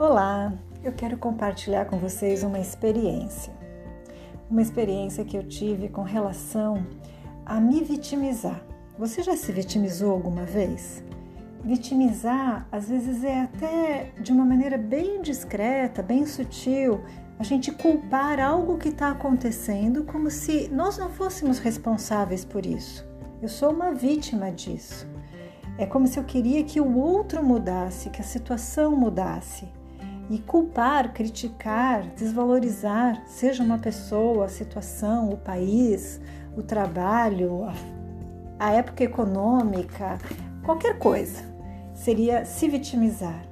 Olá, eu quero compartilhar com vocês uma experiência. Uma experiência que eu tive com relação a me vitimizar. Você já se vitimizou alguma vez? Vitimizar às vezes é até de uma maneira bem discreta, bem sutil, a gente culpar algo que está acontecendo como se nós não fôssemos responsáveis por isso. Eu sou uma vítima disso. É como se eu queria que o outro mudasse, que a situação mudasse. E culpar, criticar, desvalorizar, seja uma pessoa, a situação, o país, o trabalho, a, época econômica, qualquer coisa, seria se vitimizar.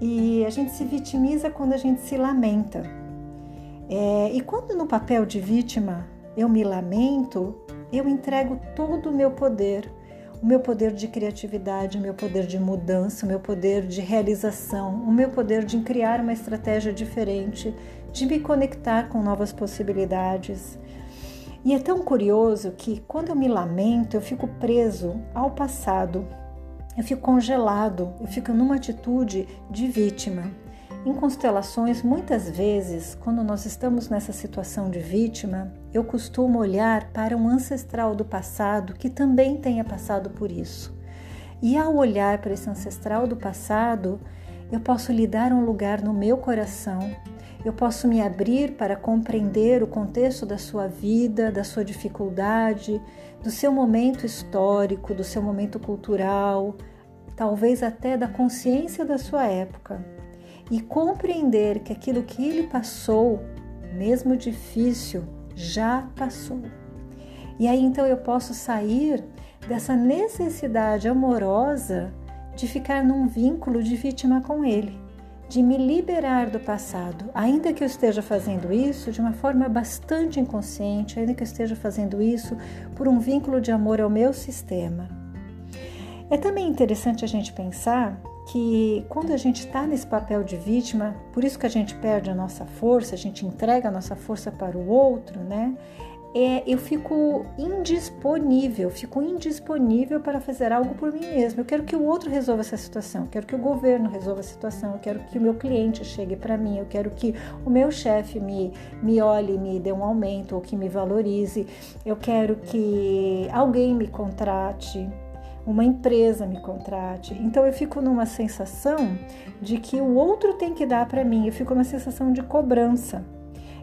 E a gente se vitimiza quando a gente se lamenta. É, e quando no papel de vítima eu me lamento, eu entrego todo o meu poder, o meu poder de criatividade, o meu poder de mudança, o meu poder de realização, o meu poder de criar uma estratégia diferente, de me conectar com novas possibilidades. E é tão curioso que quando eu me lamento, eu fico preso ao passado, eu fico congelado, eu fico numa atitude de vítima. Em constelações, muitas vezes, quando nós estamos nessa situação de vítima, eu costumo olhar para um ancestral do passado que também tenha passado por isso. E ao olhar para esse ancestral do passado, eu posso lhe dar um lugar no meu coração, eu posso me abrir para compreender o contexto da sua vida, da sua dificuldade, do seu momento histórico, do seu momento cultural, talvez até da consciência da sua época e compreender que aquilo que ele passou, mesmo difícil, já passou. E aí então eu posso sair dessa necessidade amorosa de ficar num vínculo de vítima com ele, de me liberar do passado, ainda que eu esteja fazendo isso de uma forma bastante inconsciente, ainda que eu esteja fazendo isso por um vínculo de amor ao meu sistema. É também interessante a gente pensar que quando a gente está nesse papel de vítima, por isso que a gente perde a nossa força, a gente entrega a nossa força para o outro, né? É, eu fico indisponível, fico indisponível para fazer algo por mim mesmo. Eu quero que o outro resolva essa situação, eu quero que o governo resolva a situação, eu quero que o meu cliente chegue para mim, eu quero que o meu chefe me, me olhe, me dê um aumento ou que me valorize, eu quero que alguém me contrate, uma empresa me contrate. Então eu fico numa sensação de que o outro tem que dar para mim, eu fico numa sensação de cobrança.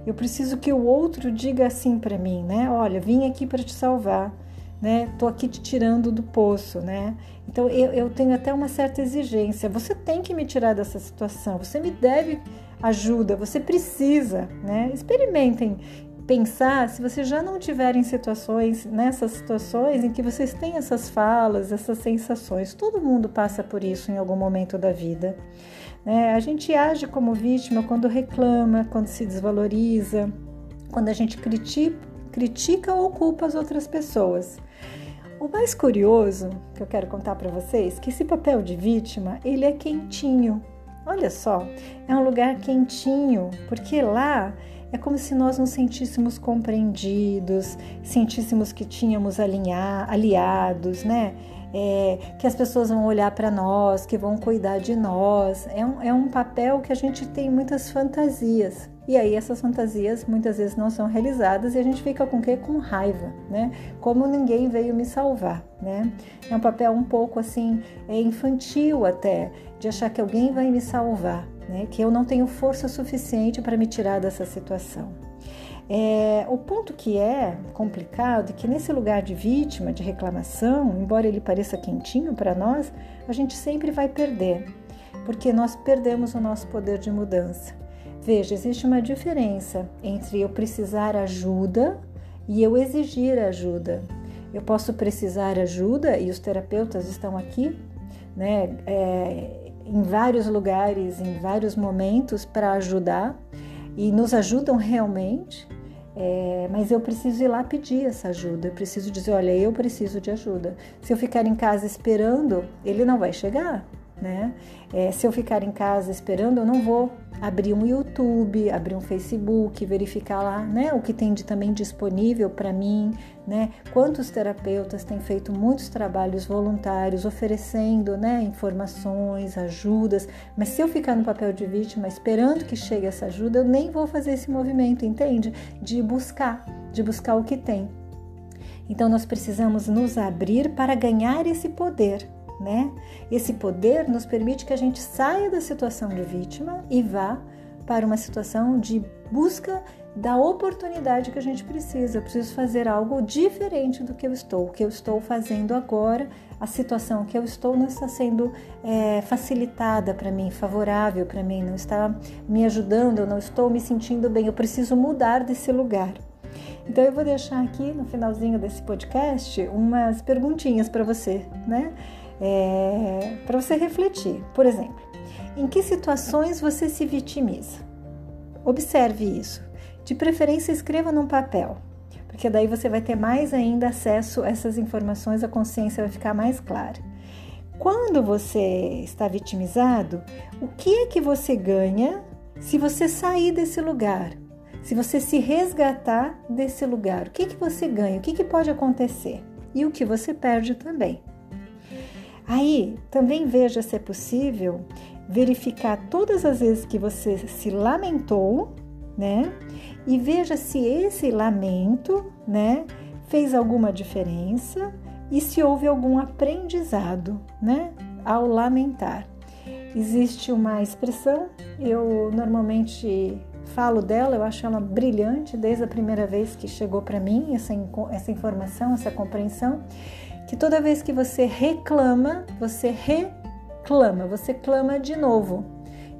Eu preciso que o outro diga assim para mim, né? Olha, vim aqui para te salvar, né? Tô aqui te tirando do poço, né? Então eu, eu tenho até uma certa exigência. Você tem que me tirar dessa situação. Você me deve ajuda. Você precisa, né? Experimentem pensar se você já não tiver em situações, nessas situações em que vocês têm essas falas, essas sensações. Todo mundo passa por isso em algum momento da vida. Né? A gente age como vítima quando reclama, quando se desvaloriza, quando a gente critica, critica ou culpa as outras pessoas. O mais curioso que eu quero contar para vocês, que esse papel de vítima, ele é quentinho. Olha só, é um lugar quentinho, porque lá é como se nós nos sentíssemos compreendidos, sentíssemos que tínhamos alinhar, aliados, né? É, que as pessoas vão olhar para nós, que vão cuidar de nós. É um, é um papel que a gente tem muitas fantasias. E aí essas fantasias muitas vezes não são realizadas e a gente fica com o quê? Com raiva, né? Como ninguém veio me salvar, né? É um papel um pouco assim, é infantil até, de achar que alguém vai me salvar né, que eu não tenho força suficiente para me tirar dessa situação. É, o ponto que é complicado é que nesse lugar de vítima, de reclamação, embora ele pareça quentinho para nós, a gente sempre vai perder, porque nós perdemos o nosso poder de mudança. Veja, existe uma diferença entre eu precisar ajuda e eu exigir ajuda. Eu posso precisar ajuda e os terapeutas estão aqui, né? É, em vários lugares, em vários momentos para ajudar e nos ajudam realmente. É, mas eu preciso ir lá pedir essa ajuda. Eu preciso dizer: olha, eu preciso de ajuda. Se eu ficar em casa esperando, ele não vai chegar. Né? É, se eu ficar em casa esperando, eu não vou abrir um YouTube, abrir um Facebook, verificar lá, né, o que tem de, também disponível para mim, né? Quantos terapeutas têm feito muitos trabalhos voluntários, oferecendo, né, informações, ajudas, mas se eu ficar no papel de vítima esperando que chegue essa ajuda, eu nem vou fazer esse movimento, entende? De buscar, de buscar o que tem. Então nós precisamos nos abrir para ganhar esse poder, né? Esse poder nos permite que a gente saia da situação de vítima e vá para uma situação de busca da oportunidade que a gente precisa. Eu preciso fazer algo diferente do que eu estou. O que eu estou fazendo agora, a situação que eu estou não está sendo é, facilitada para mim, favorável para mim, não está me ajudando, eu não estou me sentindo bem. Eu preciso mudar desse lugar. Então eu vou deixar aqui no finalzinho desse podcast umas perguntinhas para você, né? É, para você refletir. Por exemplo, em que situações você se vitimiza? Observe isso. De preferência, escreva num papel, porque daí você vai ter mais ainda acesso a essas informações, a consciência vai ficar mais clara. Quando você está vitimizado, o que é que você ganha se você sair desse lugar? Se você se resgatar desse lugar, o que, que você ganha? O que, que pode acontecer? E o que você perde também. Aí, também veja se é possível verificar todas as vezes que você se lamentou, né? E veja se esse lamento, né, fez alguma diferença e se houve algum aprendizado, né, ao lamentar. Existe uma expressão, eu normalmente falo dela, eu acho ela brilhante desde a primeira vez que chegou para mim essa, essa informação, essa compreensão, que toda vez que você reclama, você reclama, você clama de novo.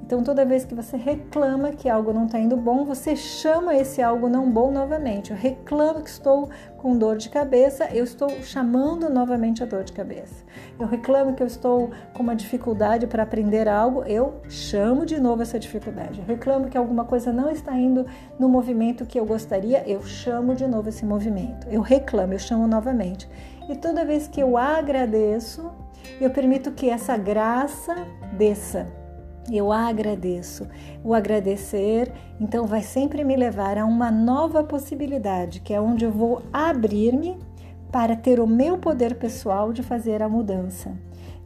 Então, toda vez que você reclama que algo não está indo bom, você chama esse algo não bom novamente. Eu reclamo que estou com dor de cabeça, eu estou chamando novamente a dor de cabeça. Eu reclamo que eu estou com uma dificuldade para aprender algo, eu chamo de novo essa dificuldade. Eu reclamo que alguma coisa não está indo no movimento que eu gostaria, eu chamo de novo esse movimento. Eu reclamo, eu chamo novamente. E toda vez que eu agradeço, eu permito que essa graça desça eu agradeço. O agradecer, então, vai sempre me levar a uma nova possibilidade, que é onde eu vou abrir-me para ter o meu poder pessoal de fazer a mudança,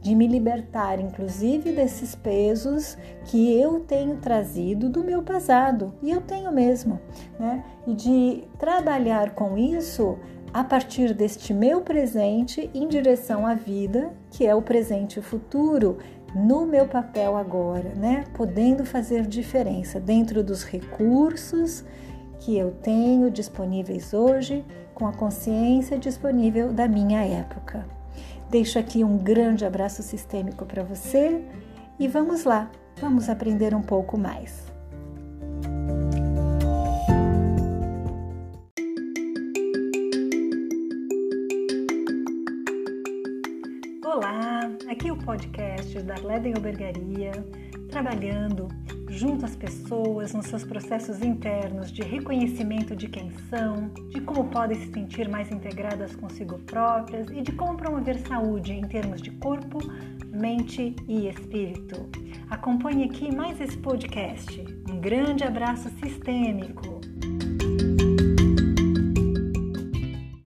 de me libertar, inclusive, desses pesos que eu tenho trazido do meu passado, e eu tenho mesmo, né? E de trabalhar com isso a partir deste meu presente em direção à vida, que é o presente e o futuro, no meu papel agora, né? Podendo fazer diferença dentro dos recursos que eu tenho disponíveis hoje, com a consciência disponível da minha época. Deixo aqui um grande abraço sistêmico para você e vamos lá, vamos aprender um pouco mais. Podcast da Leden Albergaria, trabalhando junto às pessoas nos seus processos internos de reconhecimento de quem são, de como podem se sentir mais integradas consigo próprias e de como promover saúde em termos de corpo, mente e espírito. Acompanhe aqui mais esse podcast. Um grande abraço sistêmico.